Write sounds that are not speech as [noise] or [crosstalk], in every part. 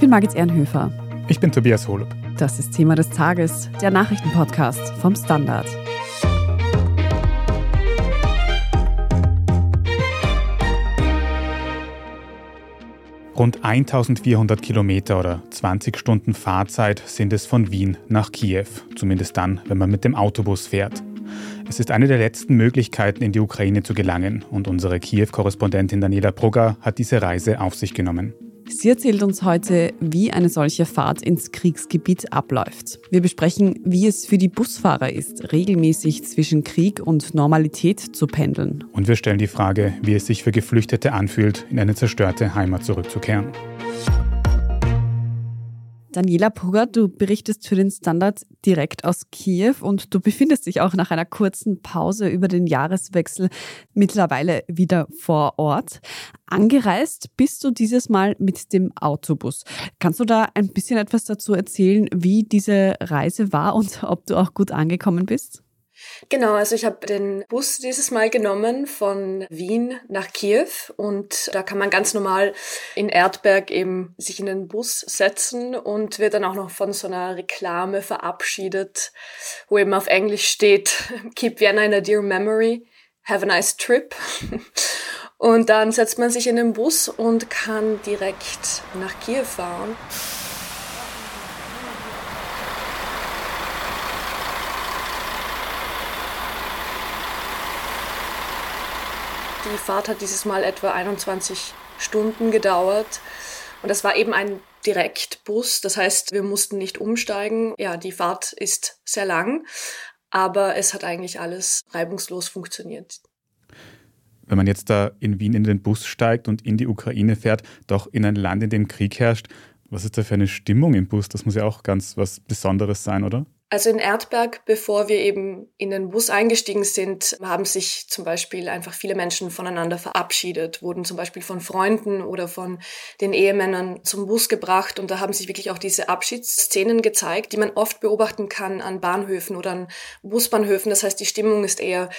Ich bin Margit Ehrenhöfer. Ich bin Tobias Holub. Das ist Thema des Tages, der Nachrichtenpodcast vom Standard. Rund 1400 Kilometer oder 20 Stunden Fahrzeit sind es von Wien nach Kiew, zumindest dann, wenn man mit dem Autobus fährt. Es ist eine der letzten Möglichkeiten, in die Ukraine zu gelangen und unsere Kiew-Korrespondentin Daniela Brugger hat diese Reise auf sich genommen. Sie erzählt uns heute, wie eine solche Fahrt ins Kriegsgebiet abläuft. Wir besprechen, wie es für die Busfahrer ist, regelmäßig zwischen Krieg und Normalität zu pendeln. Und wir stellen die Frage, wie es sich für Geflüchtete anfühlt, in eine zerstörte Heimat zurückzukehren. Daniela Pugger, du berichtest für den Standard direkt aus Kiew und du befindest dich auch nach einer kurzen Pause über den Jahreswechsel mittlerweile wieder vor Ort. Angereist bist du dieses Mal mit dem Autobus. Kannst du da ein bisschen etwas dazu erzählen, wie diese Reise war und ob du auch gut angekommen bist? Genau, also ich habe den Bus dieses Mal genommen von Wien nach Kiew und da kann man ganz normal in Erdberg eben sich in den Bus setzen und wird dann auch noch von so einer Reklame verabschiedet, wo eben auf Englisch steht, [laughs] Keep Vienna in a dear memory, have a nice trip. [laughs] Und dann setzt man sich in den Bus und kann direkt nach Kiew fahren. Die Fahrt hat dieses Mal etwa 21 Stunden gedauert. Und das war eben ein Direktbus. Das heißt, wir mussten nicht umsteigen. Ja, die Fahrt ist sehr lang, aber es hat eigentlich alles reibungslos funktioniert. Wenn man jetzt da in Wien in den Bus steigt und in die Ukraine fährt, doch in ein Land, in dem Krieg herrscht, was ist da für eine Stimmung im Bus? Das muss ja auch ganz was Besonderes sein, oder? Also in Erdberg, bevor wir eben in den Bus eingestiegen sind, haben sich zum Beispiel einfach viele Menschen voneinander verabschiedet, wurden zum Beispiel von Freunden oder von den Ehemännern zum Bus gebracht und da haben sich wirklich auch diese Abschiedsszenen gezeigt, die man oft beobachten kann an Bahnhöfen oder an Busbahnhöfen. Das heißt, die Stimmung ist eher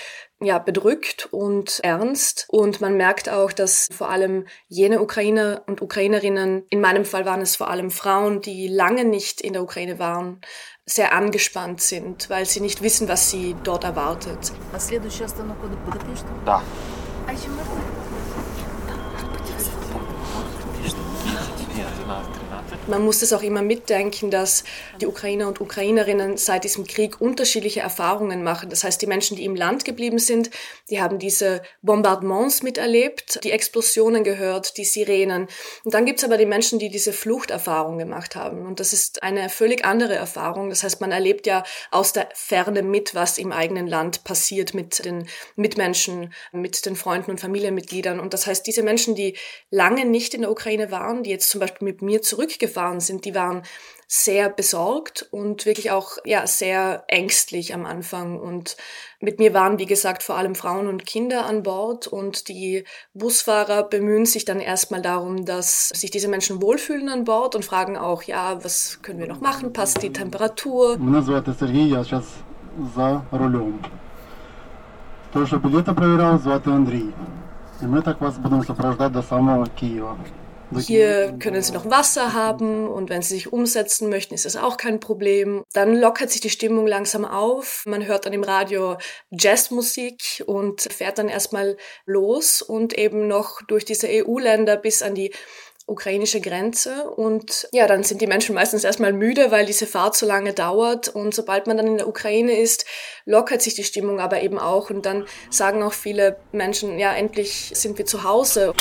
ja, bedrückt und ernst. Und man merkt auch, dass vor allem jene Ukrainer und Ukrainerinnen, in meinem Fall waren es vor allem Frauen, die lange nicht in der Ukraine waren, sehr angespannt sind, weil sie nicht wissen, was sie dort erwartet. Da. Man muss es auch immer mitdenken, dass die Ukrainer und Ukrainerinnen seit diesem Krieg unterschiedliche Erfahrungen machen. Das heißt, die Menschen, die im Land geblieben sind, die haben diese Bombardements miterlebt, die Explosionen gehört, die Sirenen. Und dann gibt's aber die Menschen, die diese Fluchterfahrung gemacht haben. Und das ist eine völlig andere Erfahrung. Das heißt, man erlebt ja aus der Ferne mit, was im eigenen Land passiert mit den Mitmenschen, mit den Freunden und Familienmitgliedern. Und das heißt, diese Menschen, die lange nicht in der Ukraine waren, die jetzt zum Beispiel mit mir zurückgefahren gefahren sind, die waren sehr besorgt und wirklich auch ja sehr ängstlich am Anfang und mit mir waren wie gesagt vor allem Frauen und Kinder an Bord und die Busfahrer bemühen sich dann erstmal darum, dass sich diese Menschen wohlfühlen an Bord und fragen auch ja, was können wir noch machen? Passt die Temperatur? То, що білети перевіряв, звати Андрій. І ми так вас будемо супроводжувати до самого Києва. Hier können Sie noch Wasser haben und wenn Sie sich umsetzen möchten, ist das auch kein Problem. Dann lockert sich die Stimmung langsam auf. Man hört dann im Radio Jazzmusik und fährt dann erstmal los und eben noch durch diese EU-Länder bis an die ukrainische Grenze und ja, dann sind die Menschen meistens erstmal müde, weil diese Fahrt so lange dauert und sobald man dann in der Ukraine ist, lockert sich die Stimmung aber eben auch und dann sagen auch viele Menschen, ja, endlich sind wir zu Hause.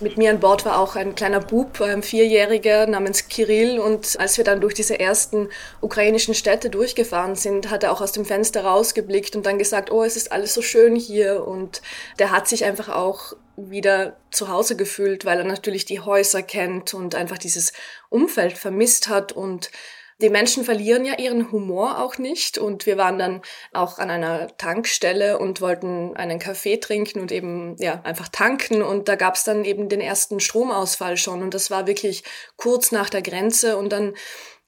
Mit mir an Bord war auch ein kleiner Bub, ein Vierjähriger namens Kirill. Und als wir dann durch diese ersten ukrainischen Städte durchgefahren sind, hat er auch aus dem Fenster rausgeblickt und dann gesagt, oh, es ist alles so schön hier. Und der hat sich einfach auch wieder zu Hause gefühlt, weil er natürlich die Häuser kennt und einfach dieses Umfeld vermisst hat und die Menschen verlieren ja ihren Humor auch nicht. Und wir waren dann auch an einer Tankstelle und wollten einen Kaffee trinken und eben ja einfach tanken. Und da gab es dann eben den ersten Stromausfall schon. Und das war wirklich kurz nach der Grenze. Und dann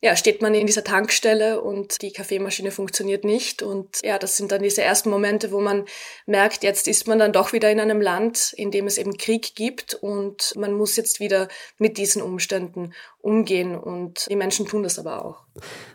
ja, steht man in dieser Tankstelle und die Kaffeemaschine funktioniert nicht. Und ja, das sind dann diese ersten Momente, wo man merkt, jetzt ist man dann doch wieder in einem Land, in dem es eben Krieg gibt und man muss jetzt wieder mit diesen Umständen umgehen. Und die Menschen tun das aber auch.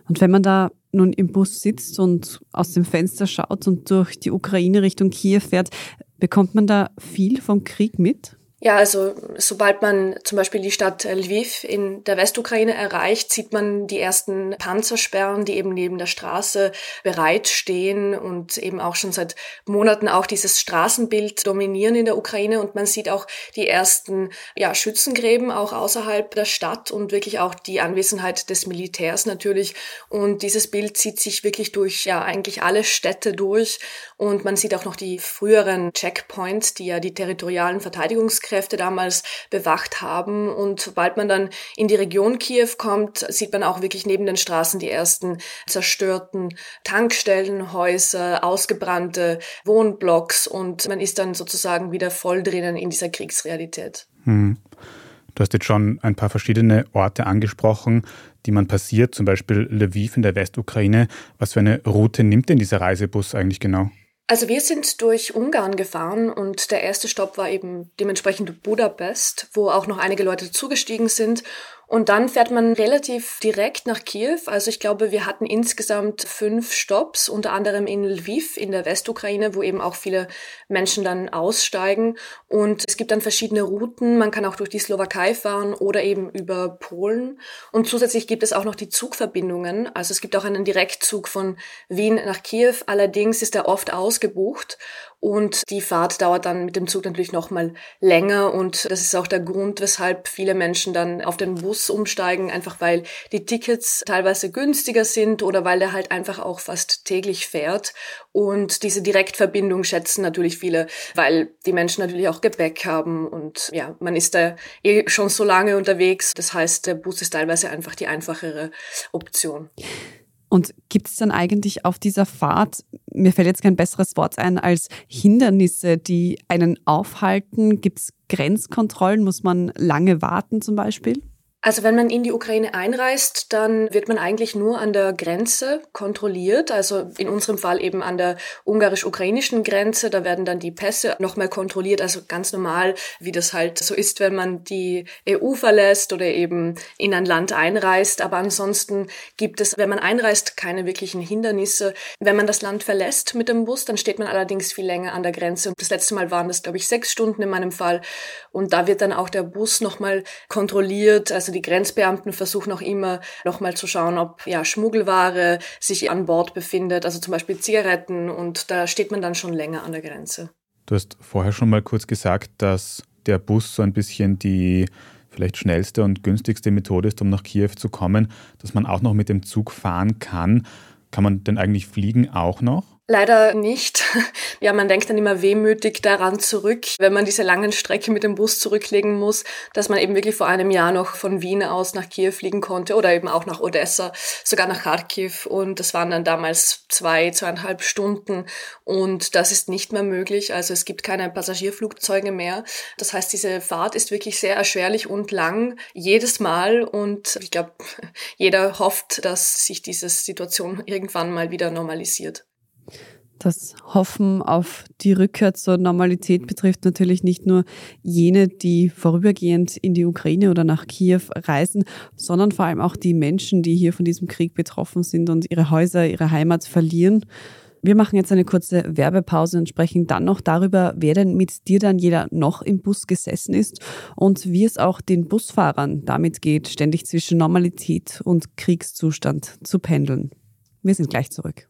Und wenn man da nun im Bus sitzt und aus dem Fenster schaut und durch die Ukraine Richtung Kiew fährt, bekommt man da viel vom Krieg mit? Ja, also sobald man zum Beispiel die Stadt Lviv in der Westukraine erreicht, sieht man die ersten Panzersperren, die eben neben der Straße bereitstehen und eben auch schon seit Monaten auch dieses Straßenbild dominieren in der Ukraine. Und man sieht auch die ersten ja, Schützengräben auch außerhalb der Stadt und wirklich auch die Anwesenheit des Militärs natürlich. Und dieses Bild zieht sich wirklich durch ja eigentlich alle Städte durch. Und man sieht auch noch die früheren Checkpoints, die ja die territorialen Verteidigungskräfte Sicherheitskräfte damals bewacht haben. Und sobald man dann in die Region Kiew kommt, sieht man auch wirklich neben den Straßen die ersten zerstörten Tankstellen, Häuser, ausgebrannte Wohnblocks und man ist dann sozusagen wieder voll drinnen in dieser Kriegsrealität. Hm. Du hast jetzt schon ein paar verschiedene Orte angesprochen, die man passiert, zum Beispiel Lviv in der Westukraine. Was für eine Route nimmt denn dieser Reisebus eigentlich genau? Also wir sind durch Ungarn gefahren und der erste Stopp war eben dementsprechend Budapest, wo auch noch einige Leute zugestiegen sind und dann fährt man relativ direkt nach Kiew. Also ich glaube, wir hatten insgesamt fünf Stops, unter anderem in Lviv in der Westukraine, wo eben auch viele Menschen dann aussteigen. Und es gibt dann verschiedene Routen. Man kann auch durch die Slowakei fahren oder eben über Polen. Und zusätzlich gibt es auch noch die Zugverbindungen. Also es gibt auch einen Direktzug von Wien nach Kiew. Allerdings ist er oft ausgebucht. Und die Fahrt dauert dann mit dem Zug natürlich nochmal länger und das ist auch der Grund, weshalb viele Menschen dann auf den Bus umsteigen, einfach weil die Tickets teilweise günstiger sind oder weil der halt einfach auch fast täglich fährt. Und diese Direktverbindung schätzen natürlich viele, weil die Menschen natürlich auch Gepäck haben und ja, man ist da eh schon so lange unterwegs. Das heißt, der Bus ist teilweise einfach die einfachere Option. Und gibt es dann eigentlich auf dieser Fahrt, mir fällt jetzt kein besseres Wort ein, als Hindernisse, die einen aufhalten? Gibt es Grenzkontrollen? Muss man lange warten zum Beispiel? Also wenn man in die Ukraine einreist, dann wird man eigentlich nur an der Grenze kontrolliert, also in unserem Fall eben an der ungarisch-ukrainischen Grenze. Da werden dann die Pässe nochmal kontrolliert, also ganz normal, wie das halt so ist, wenn man die EU verlässt oder eben in ein Land einreist. Aber ansonsten gibt es, wenn man einreist, keine wirklichen Hindernisse. Wenn man das Land verlässt mit dem Bus, dann steht man allerdings viel länger an der Grenze. Und das letzte Mal waren das, glaube ich, sechs Stunden in meinem Fall. Und da wird dann auch der Bus nochmal kontrolliert. Also die Grenzbeamten versuchen auch immer nochmal zu schauen, ob ja Schmuggelware sich an Bord befindet, also zum Beispiel Zigaretten und da steht man dann schon länger an der Grenze. Du hast vorher schon mal kurz gesagt, dass der Bus so ein bisschen die vielleicht schnellste und günstigste Methode ist, um nach Kiew zu kommen, dass man auch noch mit dem Zug fahren kann. Kann man denn eigentlich fliegen auch noch? Leider nicht. [laughs] Ja, man denkt dann immer wehmütig daran zurück, wenn man diese langen Strecke mit dem Bus zurücklegen muss, dass man eben wirklich vor einem Jahr noch von Wien aus nach Kiew fliegen konnte oder eben auch nach Odessa, sogar nach Kharkiv. Und das waren dann damals zwei, zweieinhalb Stunden. Und das ist nicht mehr möglich. Also es gibt keine Passagierflugzeuge mehr. Das heißt, diese Fahrt ist wirklich sehr erschwerlich und lang jedes Mal. Und ich glaube, [laughs] jeder hofft, dass sich diese Situation irgendwann mal wieder normalisiert. Das Hoffen auf die Rückkehr zur Normalität betrifft natürlich nicht nur jene, die vorübergehend in die Ukraine oder nach Kiew reisen, sondern vor allem auch die Menschen, die hier von diesem Krieg betroffen sind und ihre Häuser, ihre Heimat verlieren. Wir machen jetzt eine kurze Werbepause und sprechen dann noch darüber, wer denn mit dir dann jeder noch im Bus gesessen ist und wie es auch den Busfahrern damit geht, ständig zwischen Normalität und Kriegszustand zu pendeln. Wir sind gleich zurück.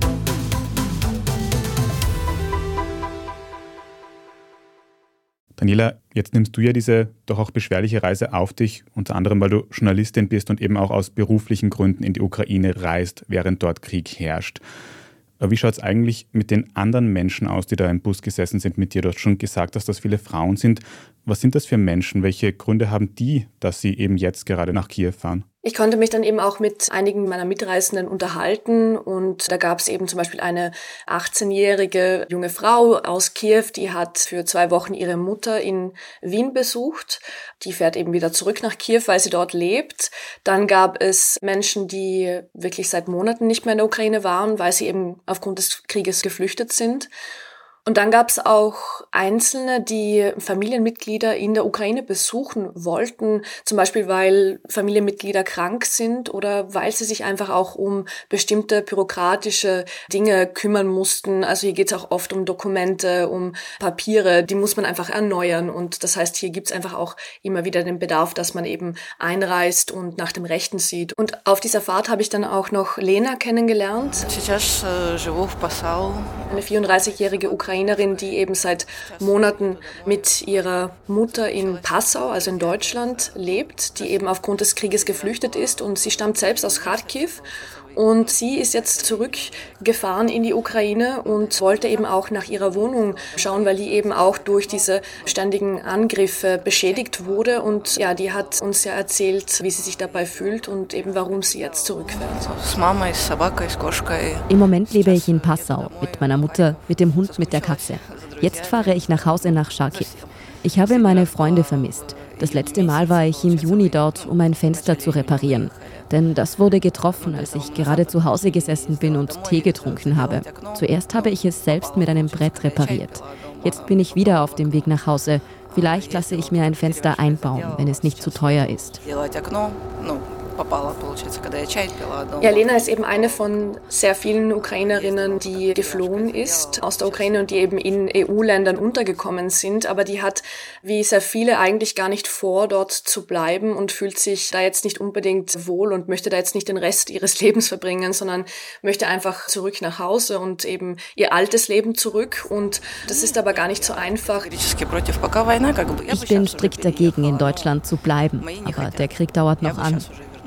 Daniela, jetzt nimmst du ja diese doch auch beschwerliche Reise auf dich, unter anderem weil du Journalistin bist und eben auch aus beruflichen Gründen in die Ukraine reist, während dort Krieg herrscht. Wie schaut es eigentlich mit den anderen Menschen aus, die da im Bus gesessen sind mit dir? Du hast schon gesagt, dass das viele Frauen sind. Was sind das für Menschen? Welche Gründe haben die, dass sie eben jetzt gerade nach Kiew fahren? Ich konnte mich dann eben auch mit einigen meiner Mitreisenden unterhalten und da gab es eben zum Beispiel eine 18-jährige junge Frau aus Kiew, die hat für zwei Wochen ihre Mutter in Wien besucht. Die fährt eben wieder zurück nach Kiew, weil sie dort lebt. Dann gab es Menschen, die wirklich seit Monaten nicht mehr in der Ukraine waren, weil sie eben aufgrund des Krieges geflüchtet sind. Und dann gab es auch Einzelne, die Familienmitglieder in der Ukraine besuchen wollten, zum Beispiel weil Familienmitglieder krank sind oder weil sie sich einfach auch um bestimmte bürokratische Dinge kümmern mussten. Also hier geht es auch oft um Dokumente, um Papiere, die muss man einfach erneuern. Und das heißt, hier gibt es einfach auch immer wieder den Bedarf, dass man eben einreist und nach dem Rechten sieht. Und auf dieser Fahrt habe ich dann auch noch Lena kennengelernt. Э, Eine 34-jährige Ukrainerin Ukrainerin, die eben seit Monaten mit ihrer Mutter in Passau, also in Deutschland, lebt, die eben aufgrund des Krieges geflüchtet ist. Und sie stammt selbst aus Kharkiv und sie ist jetzt zurückgefahren in die Ukraine und wollte eben auch nach ihrer Wohnung schauen, weil die eben auch durch diese ständigen Angriffe beschädigt wurde. Und ja, die hat uns ja erzählt, wie sie sich dabei fühlt und eben warum sie jetzt zurückfährt. Im Moment lebe ich in Passau mit meiner Mutter, mit dem Hund, mit der Katze. Jetzt fahre ich nach Hause nach Charkiw. Ich habe meine Freunde vermisst. Das letzte Mal war ich im Juni dort, um ein Fenster zu reparieren. Denn das wurde getroffen, als ich gerade zu Hause gesessen bin und Tee getrunken habe. Zuerst habe ich es selbst mit einem Brett repariert. Jetzt bin ich wieder auf dem Weg nach Hause. Vielleicht lasse ich mir ein Fenster einbauen, wenn es nicht zu teuer ist ja, Lena ist eben eine von sehr vielen Ukrainerinnen, die geflohen ist aus der Ukraine und die eben in EU-Ländern untergekommen sind. Aber die hat, wie sehr viele, eigentlich gar nicht vor, dort zu bleiben und fühlt sich da jetzt nicht unbedingt wohl und möchte da jetzt nicht den Rest ihres [laughs] Lebens verbringen, sondern möchte einfach zurück nach Hause und eben ihr altes Leben zurück. Und das ist aber gar nicht so einfach. Ich bin strikt dagegen, in Deutschland zu bleiben. Aber der Krieg dauert noch an.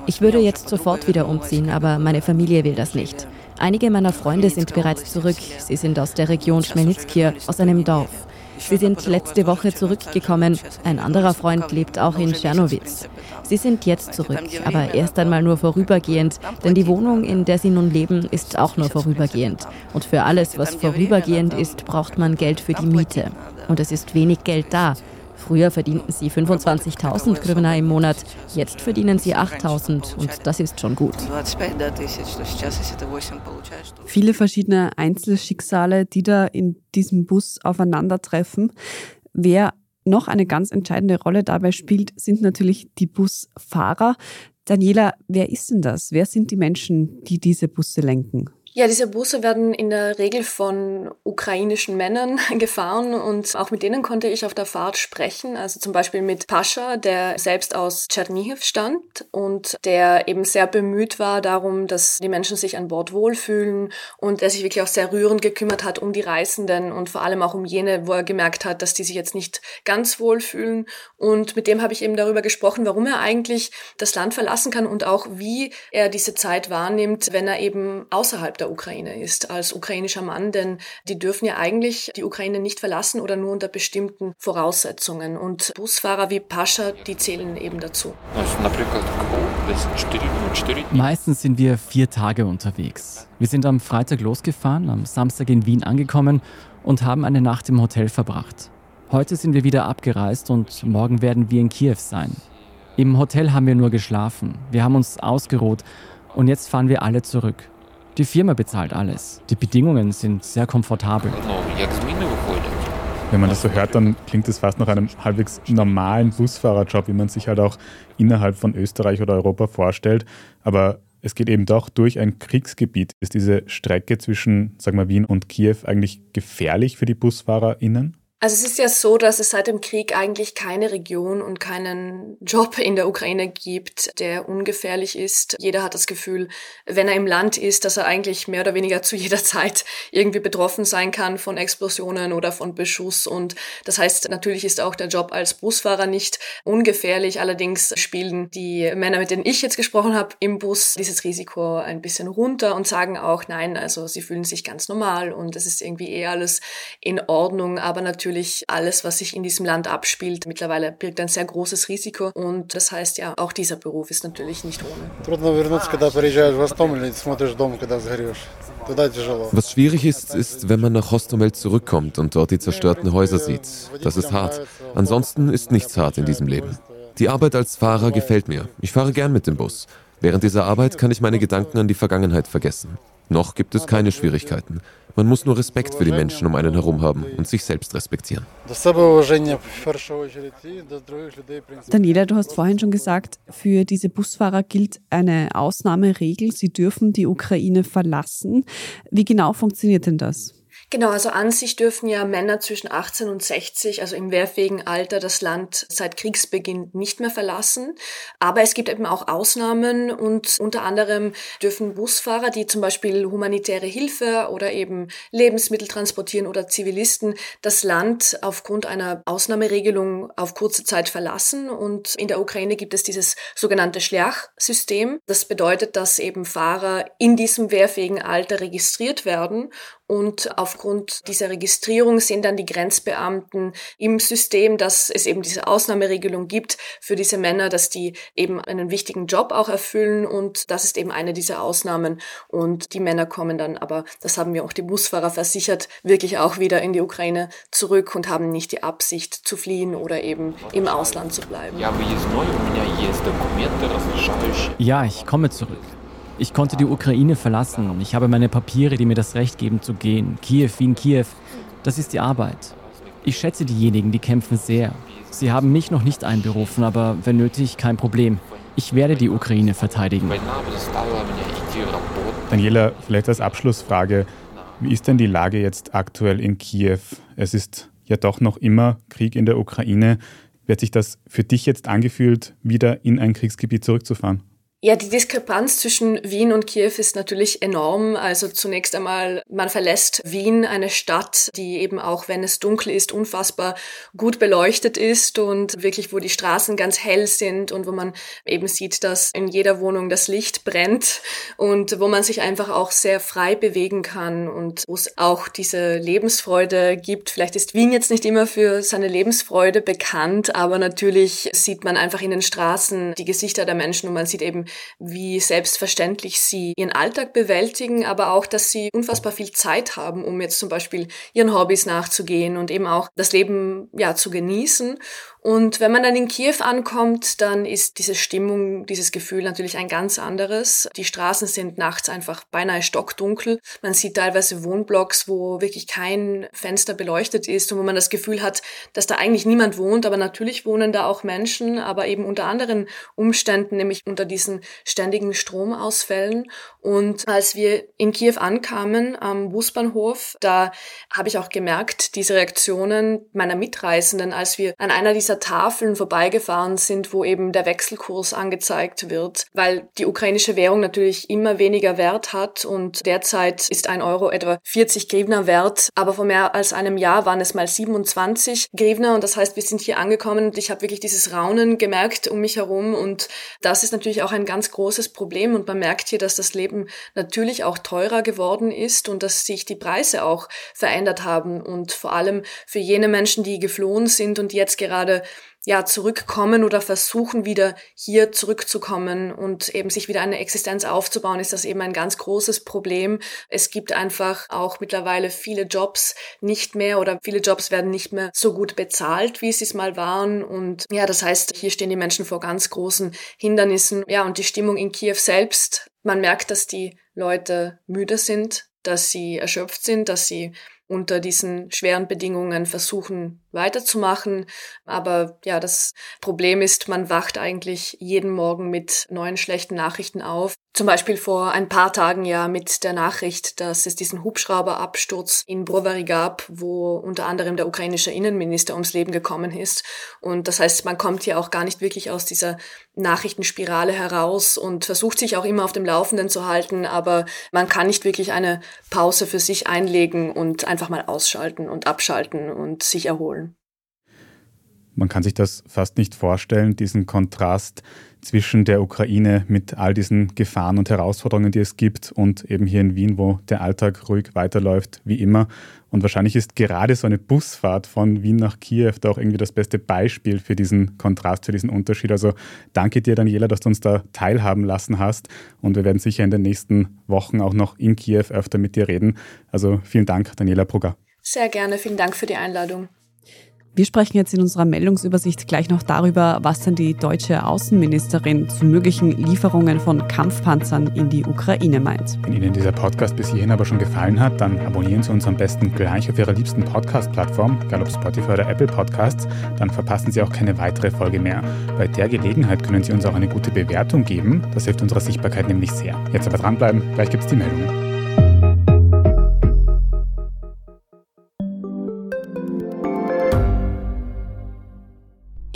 Ich würde jetzt sofort wieder umziehen, aber meine Familie will das nicht. Einige meiner Freunde sind bereits zurück. Sie sind aus der Region Schmelnitskir, aus einem Dorf. Sie sind letzte Woche zurückgekommen. Ein anderer Freund lebt auch in Tschernowitz. Sie sind jetzt zurück, aber erst einmal nur vorübergehend, denn die Wohnung, in der sie nun leben, ist auch nur vorübergehend. Und für alles, was vorübergehend ist, braucht man Geld für die Miete. Und es ist wenig Geld da. Früher verdienten sie 25.000 Grivna im Monat, jetzt verdienen sie 8.000 und das ist schon gut. Viele verschiedene Einzelschicksale, die da in diesem Bus aufeinandertreffen. Wer noch eine ganz entscheidende Rolle dabei spielt, sind natürlich die Busfahrer. Daniela, wer ist denn das? Wer sind die Menschen, die diese Busse lenken? Ja, diese Busse werden in der Regel von ukrainischen Männern [laughs] gefahren und auch mit denen konnte ich auf der Fahrt sprechen. Also zum Beispiel mit Pascha, der selbst aus Tschernihiv stammt und der eben sehr bemüht war darum, dass die Menschen sich an Bord wohlfühlen und der sich wirklich auch sehr rührend gekümmert hat um die Reisenden und vor allem auch um jene, wo er gemerkt hat, dass die sich jetzt nicht ganz wohlfühlen. Und mit dem habe ich eben darüber gesprochen, warum er eigentlich das Land verlassen kann und auch wie er diese Zeit wahrnimmt, wenn er eben außerhalb der der Ukraine ist als ukrainischer Mann, denn die dürfen ja eigentlich die Ukraine nicht verlassen oder nur unter bestimmten Voraussetzungen. Und Busfahrer wie Pascha, die zählen eben dazu. Meistens sind wir vier Tage unterwegs. Wir sind am Freitag losgefahren, am Samstag in Wien angekommen und haben eine Nacht im Hotel verbracht. Heute sind wir wieder abgereist und morgen werden wir in Kiew sein. Im Hotel haben wir nur geschlafen. Wir haben uns ausgeruht und jetzt fahren wir alle zurück. Die Firma bezahlt alles. Die Bedingungen sind sehr komfortabel. Wenn man das so hört, dann klingt es fast nach einem halbwegs normalen Busfahrerjob, wie man sich halt auch innerhalb von Österreich oder Europa vorstellt. Aber es geht eben doch durch ein Kriegsgebiet. Ist diese Strecke zwischen, sagen wir, Wien und Kiew eigentlich gefährlich für die BusfahrerInnen? Also es ist ja so, dass es seit dem Krieg eigentlich keine Region und keinen Job in der Ukraine gibt, der ungefährlich ist. Jeder hat das Gefühl, wenn er im Land ist, dass er eigentlich mehr oder weniger zu jeder Zeit irgendwie betroffen sein kann von Explosionen oder von Beschuss. Und das heißt, natürlich ist auch der Job als Busfahrer nicht ungefährlich. Allerdings spielen die Männer, mit denen ich jetzt gesprochen habe, im Bus dieses Risiko ein bisschen runter und sagen auch, nein, also sie fühlen sich ganz normal und es ist irgendwie eh alles in Ordnung. Aber natürlich natürlich alles, was sich in diesem Land abspielt, mittlerweile birgt ein sehr großes Risiko. Und das heißt ja, auch dieser Beruf ist natürlich nicht ohne. Was schwierig ist, ist, wenn man nach Hostomel zurückkommt und dort die zerstörten Häuser sieht. Das ist hart. Ansonsten ist nichts hart in diesem Leben. Die Arbeit als Fahrer gefällt mir. Ich fahre gern mit dem Bus. Während dieser Arbeit kann ich meine Gedanken an die Vergangenheit vergessen. Noch gibt es keine Schwierigkeiten. Man muss nur Respekt für die Menschen um einen herum haben und sich selbst respektieren. Daniela, du hast vorhin schon gesagt, für diese Busfahrer gilt eine Ausnahmeregel. Sie dürfen die Ukraine verlassen. Wie genau funktioniert denn das? Genau, also an sich dürfen ja Männer zwischen 18 und 60, also im wehrfähigen Alter, das Land seit Kriegsbeginn nicht mehr verlassen. Aber es gibt eben auch Ausnahmen und unter anderem dürfen Busfahrer, die zum Beispiel humanitäre Hilfe oder eben Lebensmittel transportieren oder Zivilisten, das Land aufgrund einer Ausnahmeregelung auf kurze Zeit verlassen. Und in der Ukraine gibt es dieses sogenannte Schlerch-System. Das bedeutet, dass eben Fahrer in diesem wehrfähigen Alter registriert werden und aufgrund dieser Registrierung sind dann die Grenzbeamten im System, dass es eben diese Ausnahmeregelung gibt für diese Männer, dass die eben einen wichtigen Job auch erfüllen und das ist eben eine dieser Ausnahmen und die Männer kommen dann, aber das haben mir auch die Busfahrer versichert, wirklich auch wieder in die Ukraine zurück und haben nicht die Absicht zu fliehen oder eben im Ausland zu bleiben. Ja, ich komme zurück. Ich konnte die Ukraine verlassen. Ich habe meine Papiere, die mir das Recht geben zu gehen. Kiew, Wien, Kiew. Das ist die Arbeit. Ich schätze diejenigen, die kämpfen sehr. Sie haben mich noch nicht einberufen, aber wenn nötig, kein Problem. Ich werde die Ukraine verteidigen. Daniela, vielleicht als Abschlussfrage. Wie ist denn die Lage jetzt aktuell in Kiew? Es ist ja doch noch immer Krieg in der Wie Wird sich das für dich jetzt angefühlt, wieder in ein Kriegsgebiet zurückzufahren? Ja, die Diskrepanz zwischen Wien und Kiew ist natürlich enorm. Also zunächst einmal, man verlässt Wien, eine Stadt, die eben auch, wenn es dunkel ist, unfassbar gut beleuchtet ist und wirklich, wo die Straßen ganz hell sind und wo man eben sieht, dass in jeder Wohnung das Licht brennt und wo man sich einfach auch sehr frei bewegen kann und wo es auch diese Lebensfreude gibt. Vielleicht ist Wien jetzt nicht immer für seine Lebensfreude bekannt, aber natürlich sieht man einfach in den Straßen die Gesichter der Menschen und man sieht eben, wie selbstverständlich sie ihren Alltag bewältigen, aber auch, dass sie unfassbar viel Zeit haben, um jetzt zum Beispiel ihren Hobbys nachzugehen und eben auch das Leben ja zu genießen. Und wenn man dann in Kiew ankommt, dann ist diese Stimmung, dieses Gefühl natürlich ein ganz anderes. Die Straßen sind nachts einfach beinahe stockdunkel. Man sieht teilweise Wohnblocks, wo wirklich kein Fenster beleuchtet ist und wo man das Gefühl hat, dass da eigentlich niemand wohnt. Aber natürlich wohnen da auch Menschen, aber eben unter anderen Umständen, nämlich unter diesen ständigen Stromausfällen. Und als wir in Kiew ankamen am Busbahnhof, da habe ich auch gemerkt, diese Reaktionen meiner Mitreisenden, als wir an einer dieser Tafeln vorbeigefahren sind, wo eben der Wechselkurs angezeigt wird, weil die ukrainische Währung natürlich immer weniger Wert hat und derzeit ist ein Euro etwa 40 Grivna wert, aber vor mehr als einem Jahr waren es mal 27 Grivna. Und das heißt, wir sind hier angekommen und ich habe wirklich dieses Raunen gemerkt um mich herum. Und das ist natürlich auch ein ganz großes Problem und man merkt hier, dass das Leben natürlich auch teurer geworden ist und dass sich die Preise auch verändert haben und vor allem für jene Menschen, die geflohen sind und jetzt gerade ja zurückkommen oder versuchen wieder hier zurückzukommen und eben sich wieder eine Existenz aufzubauen, ist das eben ein ganz großes Problem. Es gibt einfach auch mittlerweile viele Jobs nicht mehr oder viele Jobs werden nicht mehr so gut bezahlt, wie sie es mal waren und ja, das heißt, hier stehen die Menschen vor ganz großen Hindernissen. Ja, und die Stimmung in Kiew selbst, man merkt, dass die Leute müde sind, dass sie erschöpft sind, dass sie unter diesen schweren Bedingungen versuchen weiterzumachen. Aber ja, das Problem ist, man wacht eigentlich jeden Morgen mit neuen schlechten Nachrichten auf. Zum Beispiel vor ein paar Tagen ja mit der Nachricht, dass es diesen Hubschrauberabsturz in Brovary gab, wo unter anderem der ukrainische Innenminister ums Leben gekommen ist. Und das heißt, man kommt hier auch gar nicht wirklich aus dieser Nachrichtenspirale heraus und versucht sich auch immer auf dem Laufenden zu halten, aber man kann nicht wirklich eine Pause für sich einlegen und einfach mal ausschalten und abschalten und sich erholen. Man kann sich das fast nicht vorstellen, diesen Kontrast zwischen der Ukraine mit all diesen Gefahren und Herausforderungen, die es gibt, und eben hier in Wien, wo der Alltag ruhig weiterläuft wie immer. Und wahrscheinlich ist gerade so eine Busfahrt von Wien nach Kiew da auch irgendwie das beste Beispiel für diesen Kontrast, für diesen Unterschied. Also danke dir, Daniela, dass du uns da teilhaben lassen hast. Und wir werden sicher in den nächsten Wochen auch noch in Kiew öfter mit dir reden. Also vielen Dank, Daniela Brugger. Sehr gerne, vielen Dank für die Einladung. Wir sprechen jetzt in unserer Meldungsübersicht gleich noch darüber, was denn die deutsche Außenministerin zu möglichen Lieferungen von Kampfpanzern in die Ukraine meint. Wenn Ihnen dieser Podcast bis hierhin aber schon gefallen hat, dann abonnieren Sie uns am besten gleich auf Ihrer liebsten Podcast-Plattform, egal ob Spotify oder Apple Podcasts, dann verpassen Sie auch keine weitere Folge mehr. Bei der Gelegenheit können Sie uns auch eine gute Bewertung geben, das hilft unserer Sichtbarkeit nämlich sehr. Jetzt aber dranbleiben, gleich gibt es die Meldung.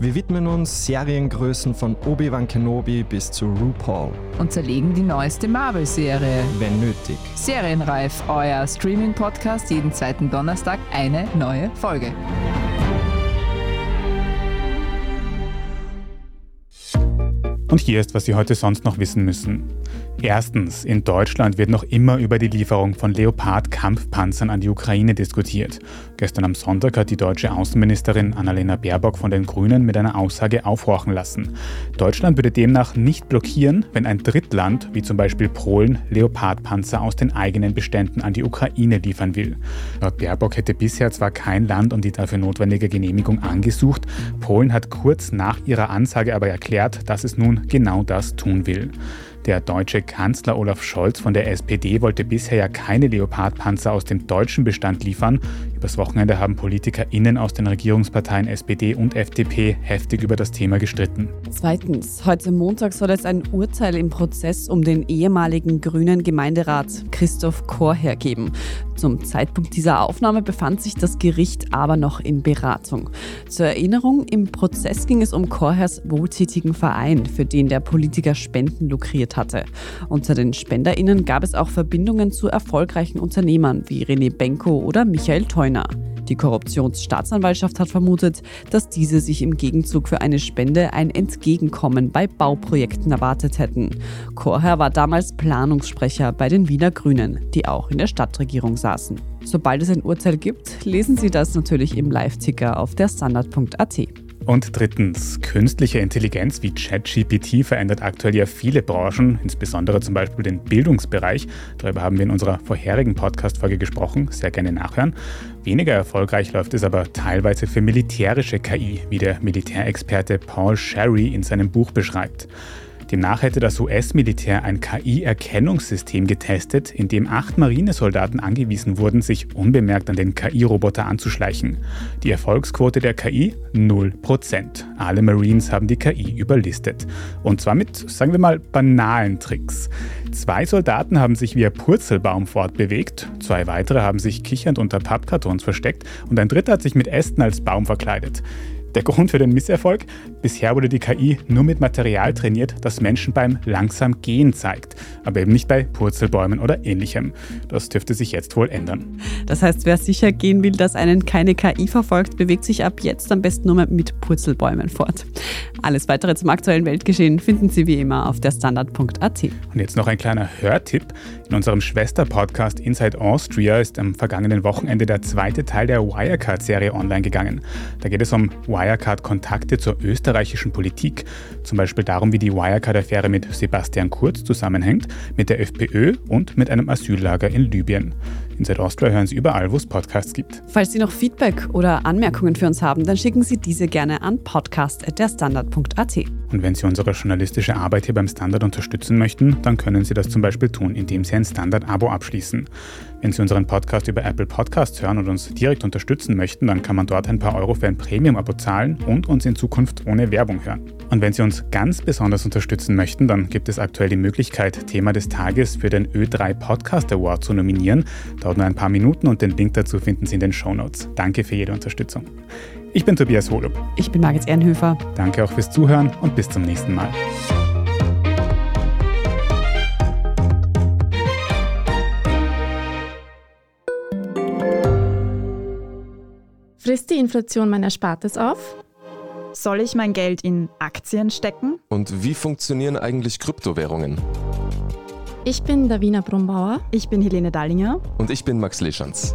Wir widmen uns Seriengrößen von Obi-Wan Kenobi bis zu RuPaul. Und zerlegen die neueste Marvel-Serie. Wenn nötig. Serienreif, euer Streaming-Podcast, jeden zweiten Donnerstag eine neue Folge. Und hier ist, was Sie heute sonst noch wissen müssen. Erstens, in Deutschland wird noch immer über die Lieferung von Leopard-Kampfpanzern an die Ukraine diskutiert. Gestern am Sonntag hat die deutsche Außenministerin Annalena Baerbock von den Grünen mit einer Aussage aufhorchen lassen. Deutschland würde demnach nicht blockieren, wenn ein Drittland, wie zum Beispiel Polen, Leopard-Panzer aus den eigenen Beständen an die Ukraine liefern will. Laut Baerbock hätte bisher zwar kein Land um die dafür notwendige Genehmigung angesucht, Polen hat kurz nach ihrer Ansage aber erklärt, dass es nun genau das tun will. Der deutsche Kanzler Olaf Scholz von der SPD wollte bisher ja keine Leopardpanzer aus dem deutschen Bestand liefern. Übers Wochenende haben PolitikerInnen aus den Regierungsparteien SPD und FDP heftig über das Thema gestritten. Zweitens, heute Montag soll es ein Urteil im Prozess um den ehemaligen grünen Gemeinderat Christoph Chorherr geben. Zum Zeitpunkt dieser Aufnahme befand sich das Gericht aber noch in Beratung. Zur Erinnerung, im Prozess ging es um Chorherrs wohltätigen Verein, für den der Politiker Spenden lukriert hatte. Unter den SpenderInnen gab es auch Verbindungen zu erfolgreichen Unternehmern wie René Benko oder Michael Theuner. Die Korruptionsstaatsanwaltschaft hat vermutet, dass diese sich im Gegenzug für eine Spende ein Entgegenkommen bei Bauprojekten erwartet hätten. Chorherr war damals Planungssprecher bei den Wiener Grünen, die auch in der Stadtregierung saßen. Sobald es ein Urteil gibt, lesen Sie das natürlich im Live-Ticker auf der Standard.at. Und drittens, künstliche Intelligenz wie ChatGPT verändert aktuell ja viele Branchen, insbesondere zum Beispiel den Bildungsbereich. Darüber haben wir in unserer vorherigen Podcast-Folge gesprochen, sehr gerne nachhören. Weniger erfolgreich läuft es aber teilweise für militärische KI, wie der Militärexperte Paul Sherry in seinem Buch beschreibt. Demnach hätte das US-Militär ein KI-Erkennungssystem getestet, in dem acht Marinesoldaten angewiesen wurden, sich unbemerkt an den KI-Roboter anzuschleichen. Die Erfolgsquote der KI 0%. Alle Marines haben die KI überlistet. Und zwar mit, sagen wir mal, banalen Tricks. Zwei Soldaten haben sich via Purzelbaum fortbewegt, zwei weitere haben sich kichernd unter Pappkartons versteckt und ein dritter hat sich mit Ästen als Baum verkleidet. Der Grund für den Misserfolg? Bisher wurde die KI nur mit Material trainiert, das Menschen beim langsam Gehen zeigt, aber eben nicht bei Purzelbäumen oder ähnlichem. Das dürfte sich jetzt wohl ändern. Das heißt, wer sicher gehen will, dass einen keine KI verfolgt, bewegt sich ab jetzt am besten nur mit Purzelbäumen fort. Alles weitere zum aktuellen Weltgeschehen finden Sie wie immer auf der Standard.at. Und jetzt noch ein kleiner Hörtipp. In unserem Schwester-Podcast Inside Austria ist am vergangenen Wochenende der zweite Teil der Wirecard-Serie online gegangen. Da geht es um Wirecard Kontakte zur österreichischen Politik, zum Beispiel darum, wie die Wirecard-Affäre mit Sebastian Kurz zusammenhängt, mit der FPÖ und mit einem Asyllager in Libyen. Inside Austria hören Sie überall, wo es Podcasts gibt. Falls Sie noch Feedback oder Anmerkungen für uns haben, dann schicken Sie diese gerne an podcast.derstandard.at. Und wenn Sie unsere journalistische Arbeit hier beim Standard unterstützen möchten, dann können Sie das zum Beispiel tun, indem Sie ein Standard-Abo abschließen. Wenn Sie unseren Podcast über Apple Podcasts hören und uns direkt unterstützen möchten, dann kann man dort ein paar Euro für ein Premium-Abo zahlen und uns in Zukunft ohne Werbung hören. Und wenn Sie uns ganz besonders unterstützen möchten, dann gibt es aktuell die Möglichkeit, Thema des Tages für den Ö3 Podcast Award zu nominieren. Dauert nur ein paar Minuten und den Link dazu finden Sie in den Show Notes. Danke für jede Unterstützung. Ich bin Tobias Holub. Ich bin Margit Ehrenhöfer. Danke auch fürs Zuhören und bis zum nächsten Mal. Frisst die Inflation mein Erspartes auf? Soll ich mein Geld in Aktien stecken? Und wie funktionieren eigentlich Kryptowährungen? Ich bin Davina Brumbauer. Ich bin Helene Dallinger. Und ich bin Max Leschanz.